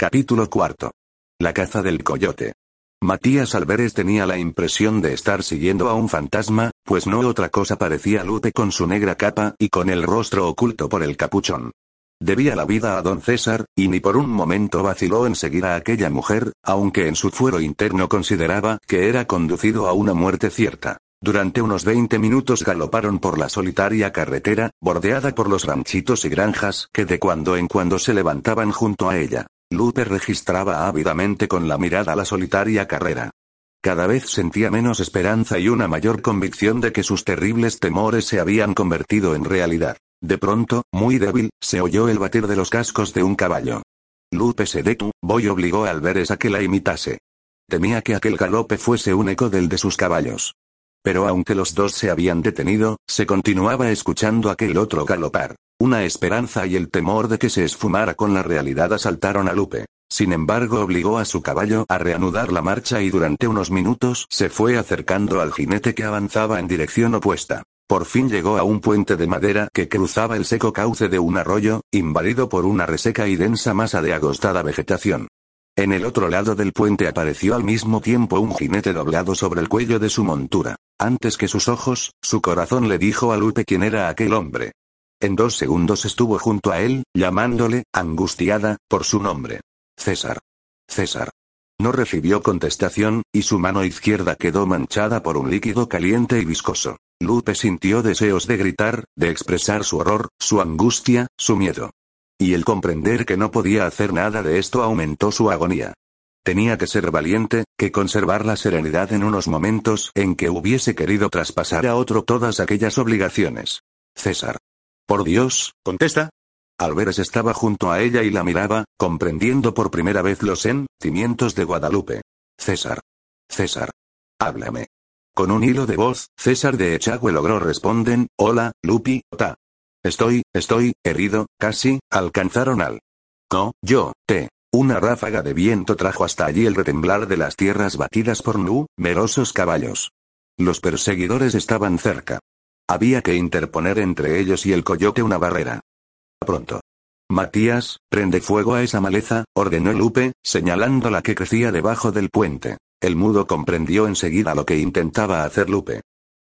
Capítulo cuarto. La caza del coyote. Matías Alvarez tenía la impresión de estar siguiendo a un fantasma, pues no otra cosa parecía Lupe con su negra capa y con el rostro oculto por el capuchón. Debía la vida a don César, y ni por un momento vaciló en seguir a aquella mujer, aunque en su fuero interno consideraba que era conducido a una muerte cierta. Durante unos 20 minutos galoparon por la solitaria carretera, bordeada por los ranchitos y granjas que de cuando en cuando se levantaban junto a ella. Lupe registraba ávidamente con la mirada la solitaria carrera. Cada vez sentía menos esperanza y una mayor convicción de que sus terribles temores se habían convertido en realidad. De pronto, muy débil, se oyó el batir de los cascos de un caballo. Lupe se detuvo, Boy obligó a Alberes a que la imitase. Temía que aquel galope fuese un eco del de sus caballos. Pero aunque los dos se habían detenido, se continuaba escuchando aquel otro galopar. Una esperanza y el temor de que se esfumara con la realidad asaltaron a Lupe. Sin embargo, obligó a su caballo a reanudar la marcha y durante unos minutos se fue acercando al jinete que avanzaba en dirección opuesta. Por fin llegó a un puente de madera que cruzaba el seco cauce de un arroyo, invadido por una reseca y densa masa de agostada vegetación. En el otro lado del puente apareció al mismo tiempo un jinete doblado sobre el cuello de su montura. Antes que sus ojos, su corazón le dijo a Lupe quién era aquel hombre. En dos segundos estuvo junto a él, llamándole, angustiada, por su nombre. César. César. No recibió contestación, y su mano izquierda quedó manchada por un líquido caliente y viscoso. Lupe sintió deseos de gritar, de expresar su horror, su angustia, su miedo. Y el comprender que no podía hacer nada de esto aumentó su agonía. Tenía que ser valiente, que conservar la serenidad en unos momentos en que hubiese querido traspasar a otro todas aquellas obligaciones. César. Por Dios, contesta. Alberes estaba junto a ella y la miraba, comprendiendo por primera vez los sentimientos de Guadalupe. César. César. Háblame. Con un hilo de voz, César de Echagüe logró responden, hola, Lupi, ta. Estoy, estoy, herido, casi, alcanzaron al. No, yo, te. Una ráfaga de viento trajo hasta allí el retemblar de las tierras batidas por numerosos caballos. Los perseguidores estaban cerca. Había que interponer entre ellos y el coyote una barrera. Pronto. Matías, prende fuego a esa maleza, ordenó Lupe, señalando la que crecía debajo del puente. El mudo comprendió enseguida lo que intentaba hacer Lupe.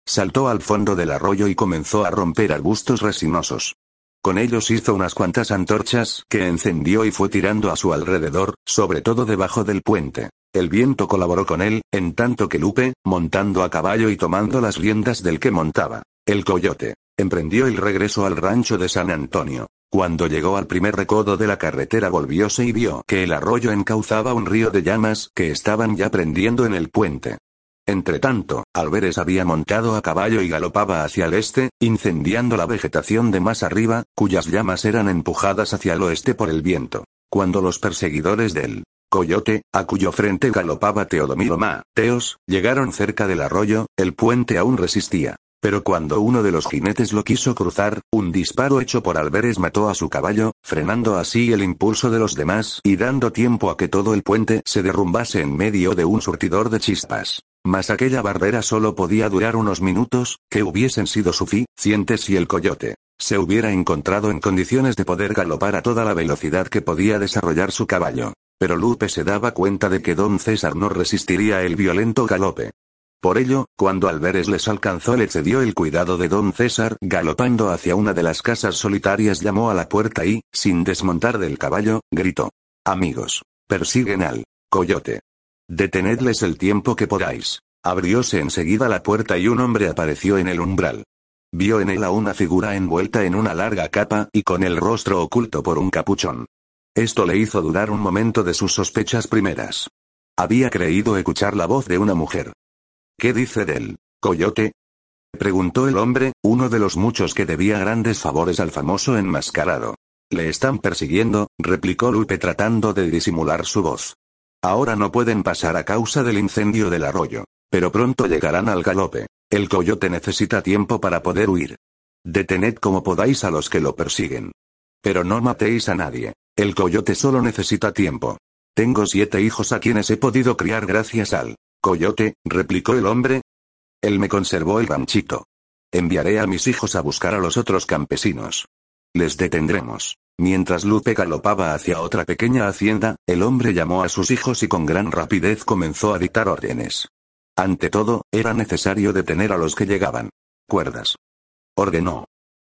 Saltó al fondo del arroyo y comenzó a romper arbustos resinosos. Con ellos hizo unas cuantas antorchas que encendió y fue tirando a su alrededor, sobre todo debajo del puente. El viento colaboró con él, en tanto que Lupe, montando a caballo y tomando las riendas del que montaba, el coyote, emprendió el regreso al rancho de San Antonio. Cuando llegó al primer recodo de la carretera volvióse y vio que el arroyo encauzaba un río de llamas que estaban ya prendiendo en el puente. Entretanto, Alberes había montado a caballo y galopaba hacia el este, incendiando la vegetación de más arriba, cuyas llamas eran empujadas hacia el oeste por el viento. Cuando los perseguidores del coyote, a cuyo frente galopaba Teodomiro Mateos, llegaron cerca del arroyo, el puente aún resistía. Pero cuando uno de los jinetes lo quiso cruzar, un disparo hecho por Alberes mató a su caballo, frenando así el impulso de los demás y dando tiempo a que todo el puente se derrumbase en medio de un surtidor de chispas. Mas aquella barrera solo podía durar unos minutos, que hubiesen sido suficientes si el coyote se hubiera encontrado en condiciones de poder galopar a toda la velocidad que podía desarrollar su caballo. Pero Lupe se daba cuenta de que don César no resistiría el violento galope. Por ello, cuando Alberes les alcanzó le cedió el cuidado de don César, galopando hacia una de las casas solitarias llamó a la puerta y, sin desmontar del caballo, gritó. Amigos. Persiguen al coyote. Detenedles el tiempo que podáis. Abrióse enseguida la puerta y un hombre apareció en el umbral. Vio en él a una figura envuelta en una larga capa y con el rostro oculto por un capuchón. Esto le hizo dudar un momento de sus sospechas primeras. Había creído escuchar la voz de una mujer. ¿Qué dice del coyote? preguntó el hombre, uno de los muchos que debía grandes favores al famoso enmascarado. Le están persiguiendo, replicó Lupe tratando de disimular su voz. Ahora no pueden pasar a causa del incendio del arroyo. Pero pronto llegarán al galope. El coyote necesita tiempo para poder huir. Detened como podáis a los que lo persiguen. Pero no matéis a nadie. El coyote solo necesita tiempo. Tengo siete hijos a quienes he podido criar gracias al coyote, replicó el hombre. Él me conservó el ranchito. Enviaré a mis hijos a buscar a los otros campesinos. Les detendremos. Mientras Lupe galopaba hacia otra pequeña hacienda, el hombre llamó a sus hijos y con gran rapidez comenzó a dictar órdenes. Ante todo, era necesario detener a los que llegaban. Cuerdas. Ordenó.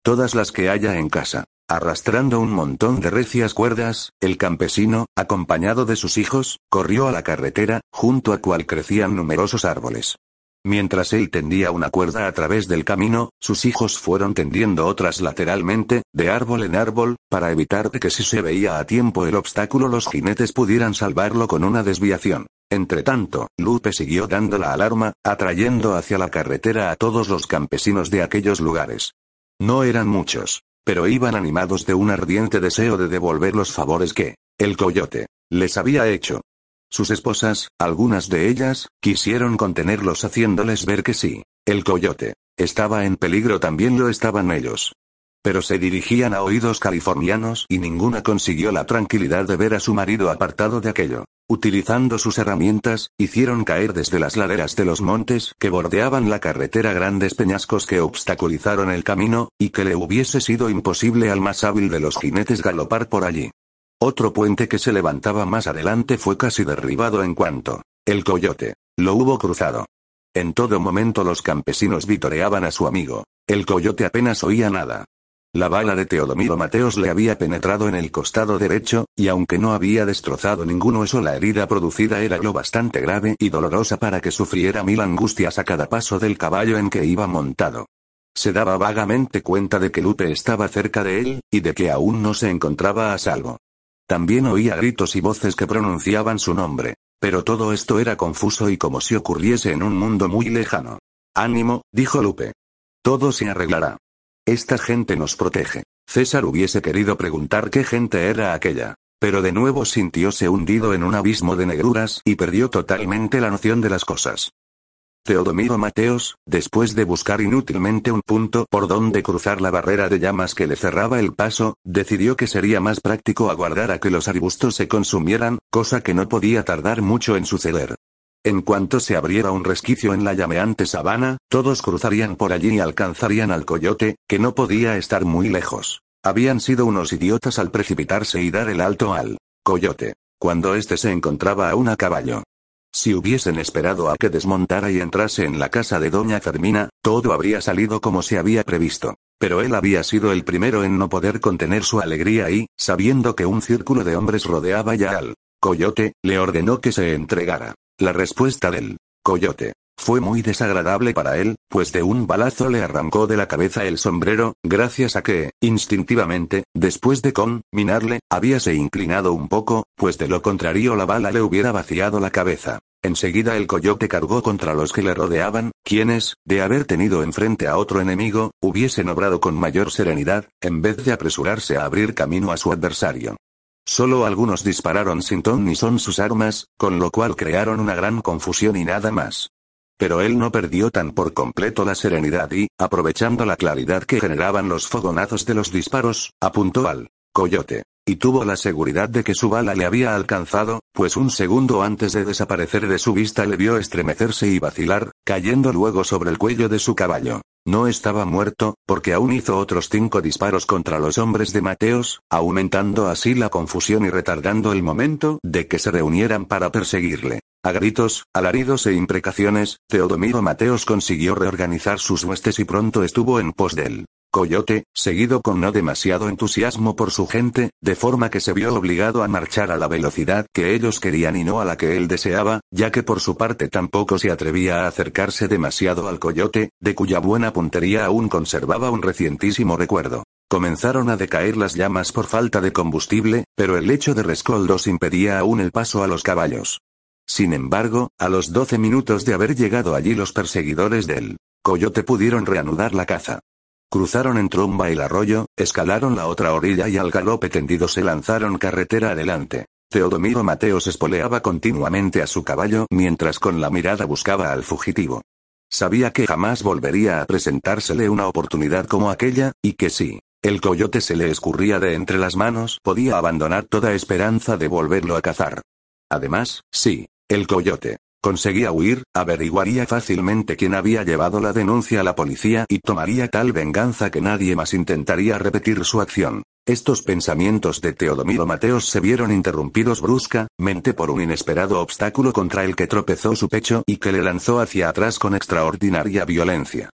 Todas las que haya en casa. Arrastrando un montón de recias cuerdas, el campesino, acompañado de sus hijos, corrió a la carretera, junto a cual crecían numerosos árboles. Mientras él tendía una cuerda a través del camino, sus hijos fueron tendiendo otras lateralmente, de árbol en árbol, para evitar que si se veía a tiempo el obstáculo los jinetes pudieran salvarlo con una desviación. Entretanto, Lupe siguió dando la alarma, atrayendo hacia la carretera a todos los campesinos de aquellos lugares. No eran muchos, pero iban animados de un ardiente deseo de devolver los favores que, el coyote, les había hecho. Sus esposas, algunas de ellas, quisieron contenerlos haciéndoles ver que sí, el coyote, estaba en peligro también lo estaban ellos. Pero se dirigían a oídos californianos y ninguna consiguió la tranquilidad de ver a su marido apartado de aquello. Utilizando sus herramientas, hicieron caer desde las laderas de los montes que bordeaban la carretera grandes peñascos que obstaculizaron el camino, y que le hubiese sido imposible al más hábil de los jinetes galopar por allí. Otro puente que se levantaba más adelante fue casi derribado en cuanto el coyote lo hubo cruzado. En todo momento los campesinos vitoreaban a su amigo. El coyote apenas oía nada. La bala de Teodomiro Mateos le había penetrado en el costado derecho, y aunque no había destrozado ningún hueso la herida producida era lo bastante grave y dolorosa para que sufriera mil angustias a cada paso del caballo en que iba montado. Se daba vagamente cuenta de que Lupe estaba cerca de él, y de que aún no se encontraba a salvo. También oía gritos y voces que pronunciaban su nombre. Pero todo esto era confuso y como si ocurriese en un mundo muy lejano. Ánimo, dijo Lupe. Todo se arreglará. Esta gente nos protege. César hubiese querido preguntar qué gente era aquella. Pero de nuevo sintióse hundido en un abismo de negruras y perdió totalmente la noción de las cosas. Teodomiro Mateos, después de buscar inútilmente un punto por donde cruzar la barrera de llamas que le cerraba el paso, decidió que sería más práctico aguardar a que los arbustos se consumieran, cosa que no podía tardar mucho en suceder. En cuanto se abriera un resquicio en la llameante sabana, todos cruzarían por allí y alcanzarían al coyote, que no podía estar muy lejos. Habían sido unos idiotas al precipitarse y dar el alto al coyote, cuando éste se encontraba aún a caballo. Si hubiesen esperado a que desmontara y entrase en la casa de doña Fermina, todo habría salido como se había previsto. Pero él había sido el primero en no poder contener su alegría y, sabiendo que un círculo de hombres rodeaba ya al coyote, le ordenó que se entregara. La respuesta del coyote fue muy desagradable para él, pues de un balazo le arrancó de la cabeza el sombrero, gracias a que, instintivamente, después de conminarle, habíase inclinado un poco, pues de lo contrario la bala le hubiera vaciado la cabeza. Enseguida el coyote cargó contra los que le rodeaban, quienes, de haber tenido enfrente a otro enemigo, hubiesen obrado con mayor serenidad, en vez de apresurarse a abrir camino a su adversario. Solo algunos dispararon sin ton ni son sus armas, con lo cual crearon una gran confusión y nada más. Pero él no perdió tan por completo la serenidad y, aprovechando la claridad que generaban los fogonazos de los disparos, apuntó al coyote. Y tuvo la seguridad de que su bala le había alcanzado, pues un segundo antes de desaparecer de su vista le vio estremecerse y vacilar, cayendo luego sobre el cuello de su caballo. No estaba muerto, porque aún hizo otros cinco disparos contra los hombres de Mateos, aumentando así la confusión y retardando el momento de que se reunieran para perseguirle. A gritos, alaridos e imprecaciones, Teodomiro Mateos consiguió reorganizar sus huestes y pronto estuvo en pos del Coyote, seguido con no demasiado entusiasmo por su gente, de forma que se vio obligado a marchar a la velocidad que ellos querían y no a la que él deseaba, ya que por su parte tampoco se atrevía a acercarse demasiado al coyote, de cuya buena puntería aún conservaba un recientísimo recuerdo. Comenzaron a decaer las llamas por falta de combustible, pero el lecho de rescoldos impedía aún el paso a los caballos. Sin embargo, a los doce minutos de haber llegado allí los perseguidores del coyote pudieron reanudar la caza. Cruzaron en tromba el arroyo, escalaron la otra orilla y al galope tendido se lanzaron carretera adelante. Teodomiro Mateos espoleaba continuamente a su caballo mientras con la mirada buscaba al fugitivo. Sabía que jamás volvería a presentársele una oportunidad como aquella, y que si el coyote se le escurría de entre las manos, podía abandonar toda esperanza de volverlo a cazar. Además, sí, el coyote conseguía huir, averiguaría fácilmente quién había llevado la denuncia a la policía y tomaría tal venganza que nadie más intentaría repetir su acción. Estos pensamientos de Teodomiro Mateos se vieron interrumpidos bruscamente por un inesperado obstáculo contra el que tropezó su pecho y que le lanzó hacia atrás con extraordinaria violencia.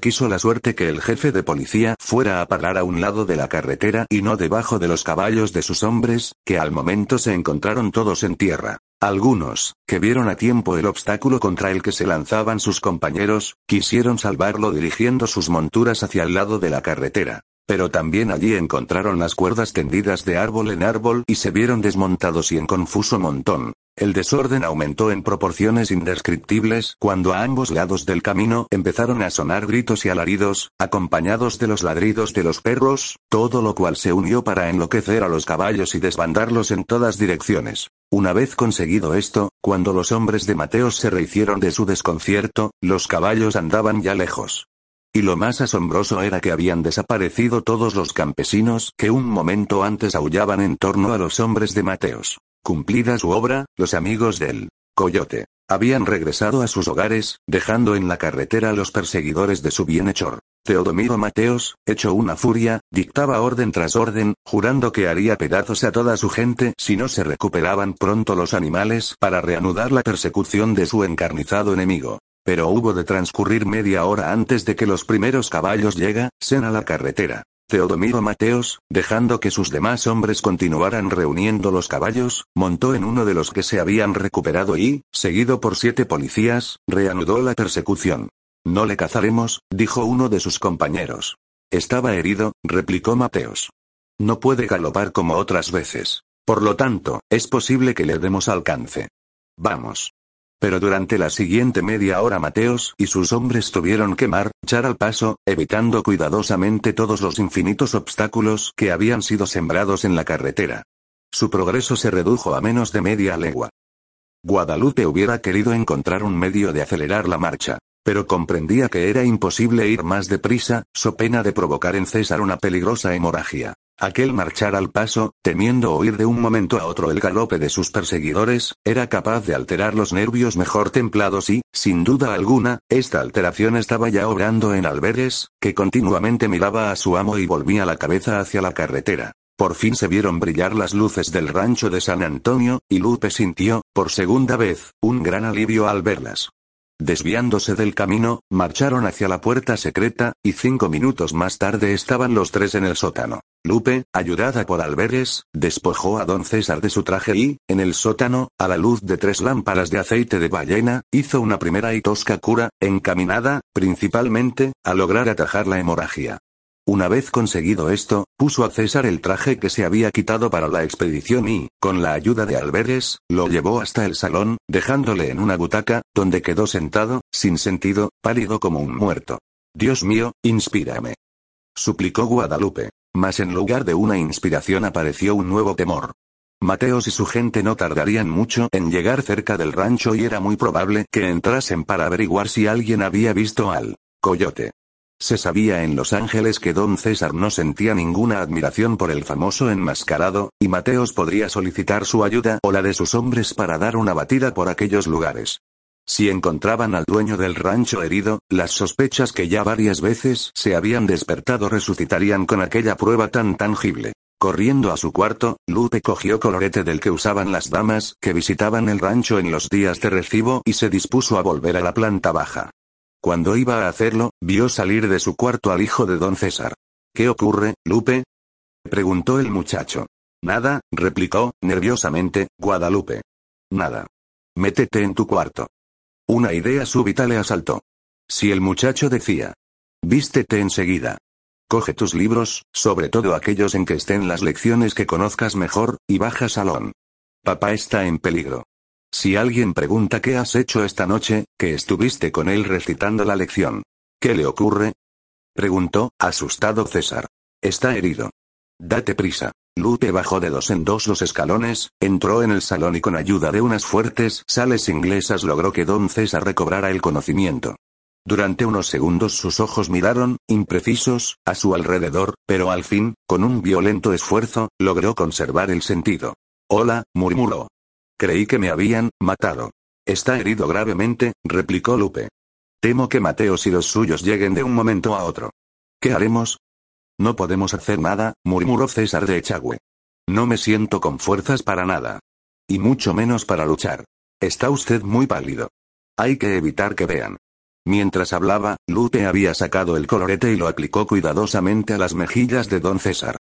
Quiso la suerte que el jefe de policía fuera a parar a un lado de la carretera y no debajo de los caballos de sus hombres, que al momento se encontraron todos en tierra. Algunos, que vieron a tiempo el obstáculo contra el que se lanzaban sus compañeros, quisieron salvarlo dirigiendo sus monturas hacia el lado de la carretera. Pero también allí encontraron las cuerdas tendidas de árbol en árbol y se vieron desmontados y en confuso montón. El desorden aumentó en proporciones indescriptibles cuando a ambos lados del camino empezaron a sonar gritos y alaridos, acompañados de los ladridos de los perros, todo lo cual se unió para enloquecer a los caballos y desbandarlos en todas direcciones. Una vez conseguido esto, cuando los hombres de Mateos se rehicieron de su desconcierto, los caballos andaban ya lejos. Y lo más asombroso era que habían desaparecido todos los campesinos que un momento antes aullaban en torno a los hombres de Mateos. Cumplida su obra, los amigos del coyote habían regresado a sus hogares, dejando en la carretera a los perseguidores de su bienhechor. Teodomiro Mateos, hecho una furia, dictaba orden tras orden, jurando que haría pedazos a toda su gente si no se recuperaban pronto los animales para reanudar la persecución de su encarnizado enemigo. Pero hubo de transcurrir media hora antes de que los primeros caballos llegasen a la carretera. Teodomiro Mateos, dejando que sus demás hombres continuaran reuniendo los caballos, montó en uno de los que se habían recuperado y, seguido por siete policías, reanudó la persecución. No le cazaremos, dijo uno de sus compañeros. Estaba herido, replicó Mateos. No puede galopar como otras veces. Por lo tanto, es posible que le demos alcance. Vamos. Pero durante la siguiente media hora Mateos y sus hombres tuvieron que marchar al paso, evitando cuidadosamente todos los infinitos obstáculos que habían sido sembrados en la carretera. Su progreso se redujo a menos de media legua. Guadalupe hubiera querido encontrar un medio de acelerar la marcha, pero comprendía que era imposible ir más deprisa, so pena de provocar en César una peligrosa hemorragia. Aquel marchar al paso, temiendo oír de un momento a otro el galope de sus perseguidores, era capaz de alterar los nervios mejor templados y, sin duda alguna, esta alteración estaba ya obrando en Alberes, que continuamente miraba a su amo y volvía la cabeza hacia la carretera. Por fin se vieron brillar las luces del rancho de San Antonio, y Lupe sintió, por segunda vez, un gran alivio al verlas. Desviándose del camino, marcharon hacia la puerta secreta, y cinco minutos más tarde estaban los tres en el sótano. Lupe, ayudada por Alberes, despojó a don César de su traje y, en el sótano, a la luz de tres lámparas de aceite de ballena, hizo una primera y tosca cura, encaminada, principalmente, a lograr atajar la hemorragia. Una vez conseguido esto, puso a César el traje que se había quitado para la expedición y, con la ayuda de Alberes, lo llevó hasta el salón, dejándole en una butaca, donde quedó sentado, sin sentido, pálido como un muerto. Dios mío, inspírame. Suplicó Guadalupe. Mas en lugar de una inspiración apareció un nuevo temor. Mateos y su gente no tardarían mucho en llegar cerca del rancho y era muy probable que entrasen para averiguar si alguien había visto al coyote. Se sabía en Los Ángeles que don César no sentía ninguna admiración por el famoso enmascarado, y Mateos podría solicitar su ayuda o la de sus hombres para dar una batida por aquellos lugares. Si encontraban al dueño del rancho herido, las sospechas que ya varias veces se habían despertado resucitarían con aquella prueba tan tangible. Corriendo a su cuarto, Lupe cogió colorete del que usaban las damas que visitaban el rancho en los días de recibo y se dispuso a volver a la planta baja. Cuando iba a hacerlo, vio salir de su cuarto al hijo de don César. ¿Qué ocurre, Lupe? preguntó el muchacho. Nada, replicó, nerviosamente, Guadalupe. Nada. Métete en tu cuarto. Una idea súbita le asaltó. Si el muchacho decía, vístete enseguida. Coge tus libros, sobre todo aquellos en que estén las lecciones que conozcas mejor, y baja salón. Papá está en peligro. Si alguien pregunta qué has hecho esta noche, que estuviste con él recitando la lección. ¿Qué le ocurre? Preguntó, asustado César. Está herido. Date prisa. Lupe bajó de dos en dos los escalones, entró en el salón y con ayuda de unas fuertes sales inglesas logró que don César recobrara el conocimiento. Durante unos segundos sus ojos miraron, imprecisos, a su alrededor, pero al fin, con un violento esfuerzo, logró conservar el sentido. Hola, murmuró. Creí que me habían matado. Está herido gravemente, replicó Lupe. Temo que Mateos y los suyos lleguen de un momento a otro. ¿Qué haremos? No podemos hacer nada, murmuró César de Echagüe. No me siento con fuerzas para nada. Y mucho menos para luchar. Está usted muy pálido. Hay que evitar que vean. Mientras hablaba, Lupe había sacado el colorete y lo aplicó cuidadosamente a las mejillas de don César.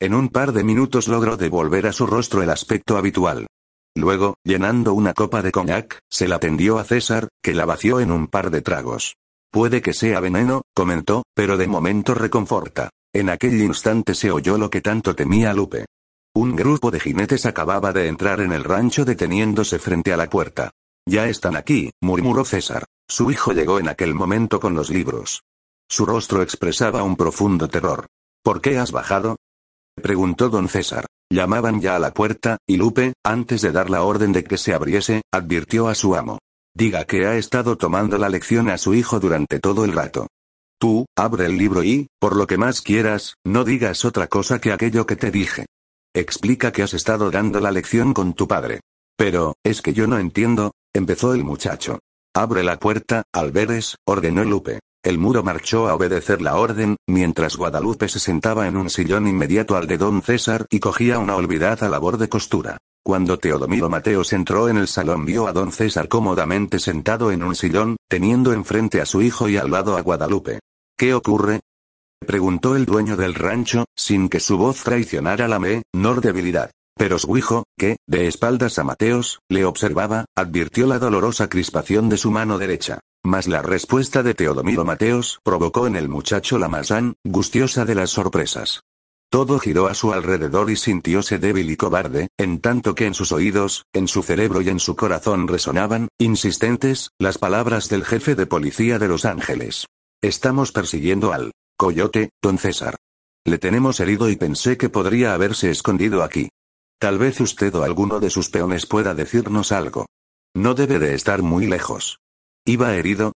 En un par de minutos logró devolver a su rostro el aspecto habitual. Luego, llenando una copa de coñac, se la tendió a César, que la vació en un par de tragos. Puede que sea veneno, comentó, pero de momento reconforta. En aquel instante se oyó lo que tanto temía Lupe. Un grupo de jinetes acababa de entrar en el rancho deteniéndose frente a la puerta. Ya están aquí, murmuró César. Su hijo llegó en aquel momento con los libros. Su rostro expresaba un profundo terror. ¿Por qué has bajado? preguntó don César. Llamaban ya a la puerta, y Lupe, antes de dar la orden de que se abriese, advirtió a su amo. Diga que ha estado tomando la lección a su hijo durante todo el rato. Tú, abre el libro y, por lo que más quieras, no digas otra cosa que aquello que te dije. Explica que has estado dando la lección con tu padre. Pero, es que yo no entiendo, empezó el muchacho. Abre la puerta, Alberes, ordenó Lupe. El muro marchó a obedecer la orden, mientras Guadalupe se sentaba en un sillón inmediato al de don César y cogía una olvidada labor de costura. Cuando Teodomiro Mateos entró en el salón vio a don César cómodamente sentado en un sillón, teniendo enfrente a su hijo y al lado a Guadalupe. ¿Qué ocurre? preguntó el dueño del rancho, sin que su voz traicionara la menor debilidad. Pero su hijo, que, de espaldas a Mateos, le observaba, advirtió la dolorosa crispación de su mano derecha. Mas la respuesta de Teodomiro Mateos provocó en el muchacho la más angustiosa de las sorpresas. Todo giró a su alrededor y sintióse débil y cobarde, en tanto que en sus oídos, en su cerebro y en su corazón resonaban, insistentes, las palabras del jefe de policía de Los Ángeles. Estamos persiguiendo al coyote, don César. Le tenemos herido y pensé que podría haberse escondido aquí. Tal vez usted o alguno de sus peones pueda decirnos algo. No debe de estar muy lejos. ¿Iba herido?